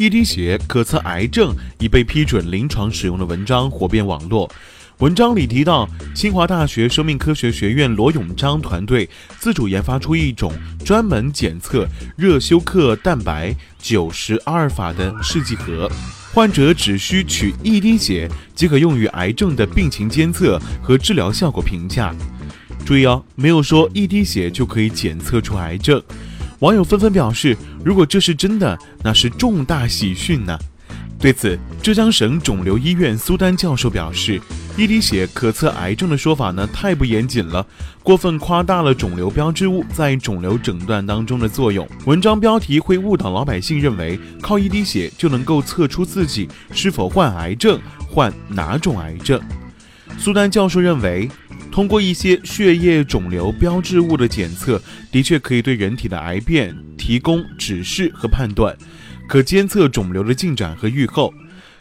一滴血可测癌症已被批准临床使用的文章火遍网络。文章里提到，清华大学生。命科学学院罗永章团队自主研发出一种专门检测热休克蛋白九十阿尔法的试剂盒，患者只需取一滴血即可用于癌症的病情监测和治疗效果评价。注意哦，没有说一滴血就可以检测出癌症。网友纷纷表示，如果这是真的，那是重大喜讯呢。对此，浙江省肿瘤医院苏丹教授表示，一滴血可测癌症的说法呢太不严谨了，过分夸大了肿瘤标志物在肿瘤诊断当中的作用。文章标题会误导老百姓认为靠一滴血就能够测出自己是否患癌症，患哪种癌症。苏丹教授认为。通过一些血液肿瘤标志物的检测，的确可以对人体的癌变提供指示和判断，可监测肿瘤的进展和预后。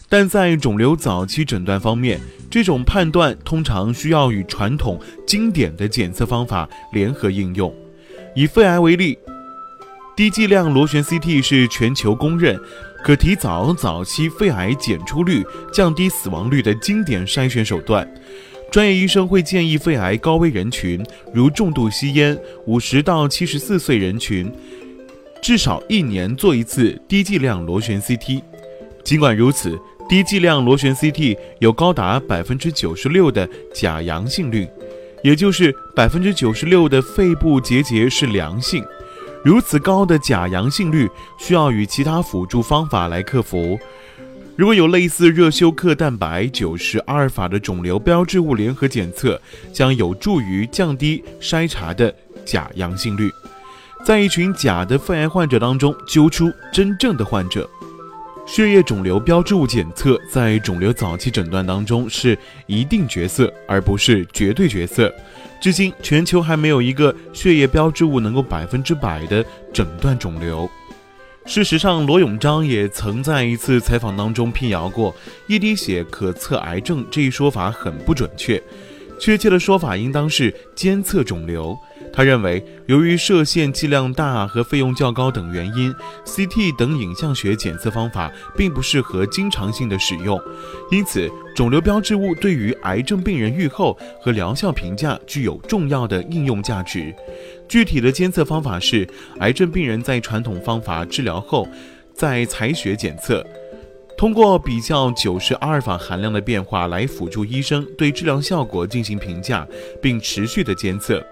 但在肿瘤早期诊断方面，这种判断通常需要与传统经典的检测方法联合应用。以肺癌为例，低剂量螺旋 CT 是全球公认可提早早期肺癌检出率、降低死亡率的经典筛选手段。专业医生会建议肺癌高危人群，如重度吸烟、五十到七十四岁人群，至少一年做一次低剂量螺旋 CT。尽管如此，低剂量螺旋 CT 有高达百分之九十六的假阳性率，也就是百分之九十六的肺部结节是良性。如此高的假阳性率，需要与其他辅助方法来克服。如果有类似热休克蛋白九十阿尔法的肿瘤标志物联合检测，将有助于降低筛查的假阳性率，在一群假的肺癌患者当中揪出真正的患者。血液肿瘤标志物检测在肿瘤早期诊断当中是一定角色，而不是绝对角色。至今，全球还没有一个血液标志物能够百分之百的诊断肿瘤。事实上，罗永章也曾在一次采访当中辟谣过“一滴血可测癌症”这一说法很不准确，确切的说法应当是监测肿瘤。他认为，由于射线剂量大和费用较高等原因，CT 等影像学检测方法并不适合经常性的使用，因此肿瘤标志物对于癌症病人预后和疗效评价具有重要的应用价值。具体的监测方法是，癌症病人在传统方法治疗后，在采血检测，通过比较九十阿尔法含量的变化来辅助医生对治疗效果进行评价，并持续的监测。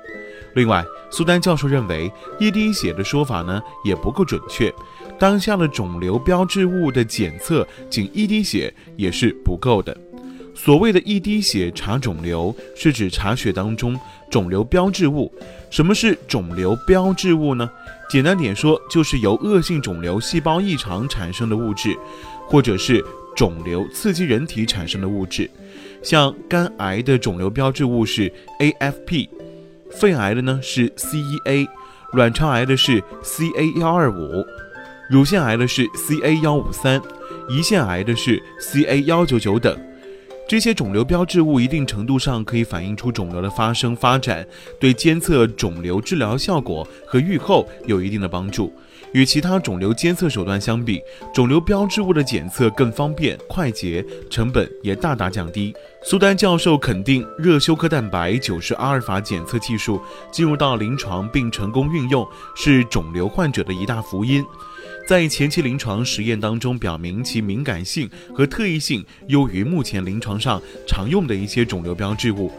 另外，苏丹教授认为，一滴血的说法呢也不够准确。当下的肿瘤标志物的检测，仅一滴血也是不够的。所谓的一滴血查肿瘤，是指查血当中肿瘤标志物。什么是肿瘤标志物呢？简单点说，就是由恶性肿瘤细胞异常产生的物质，或者是肿瘤刺激人体产生的物质。像肝癌的肿瘤标志物是 AFP。肺癌的呢是 CEA，卵巢癌的是 CA 幺二五，乳腺癌的是 CA 幺五三，胰腺癌的是 CA 幺九九等。这些肿瘤标志物一定程度上可以反映出肿瘤的发生发展，对监测肿瘤治疗效果和预后有一定的帮助。与其他肿瘤监测手段相比，肿瘤标志物的检测更方便、快捷，成本也大大降低。苏丹教授肯定，热休克蛋白九十阿尔法检测技术进入到临床并成功运用，是肿瘤患者的一大福音。在前期临床实验当中，表明其敏感性和特异性优于目前临床上常用的一些肿瘤标志物，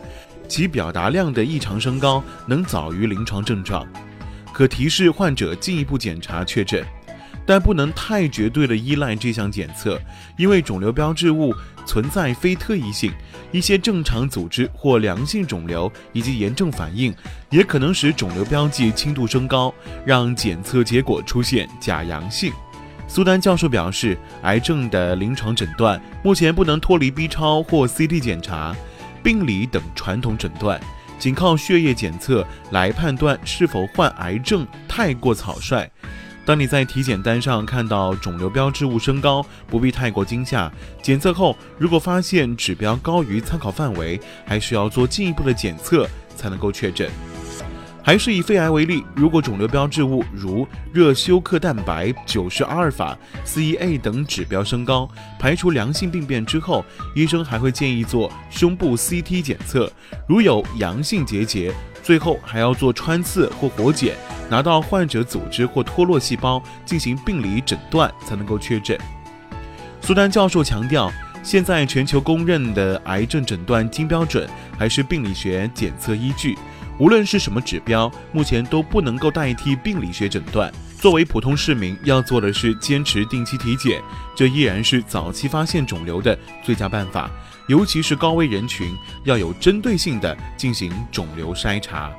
其表达量的异常升高能早于临床症状。可提示患者进一步检查确诊，但不能太绝对的依赖这项检测，因为肿瘤标志物存在非特异性，一些正常组织或良性肿瘤以及炎症反应，也可能使肿瘤标记轻度升高，让检测结果出现假阳性。苏丹教授表示，癌症的临床诊断目前不能脱离 B 超或 CT 检查、病理等传统诊断，仅靠血液检测来判断是否患癌症太过草率。当你在体检单上看到肿瘤标志物升高，不必太过惊吓。检测后，如果发现指标高于参考范围，还需要做进一步的检测才能够确诊。还是以肺癌为例，如果肿瘤标志物如热休克蛋白、九十阿尔法、CEA 等指标升高，排除良性病变之后，医生还会建议做胸部 CT 检测，如有阳性结节，最后还要做穿刺或活检，拿到患者组织或脱落细胞进行病理诊断，才能够确诊。苏丹教授强调，现在全球公认的癌症诊断金标准还是病理学检测依据。无论是什么指标，目前都不能够代替病理学诊断。作为普通市民，要做的是坚持定期体检，这依然是早期发现肿瘤的最佳办法。尤其是高危人群，要有针对性的进行肿瘤筛查。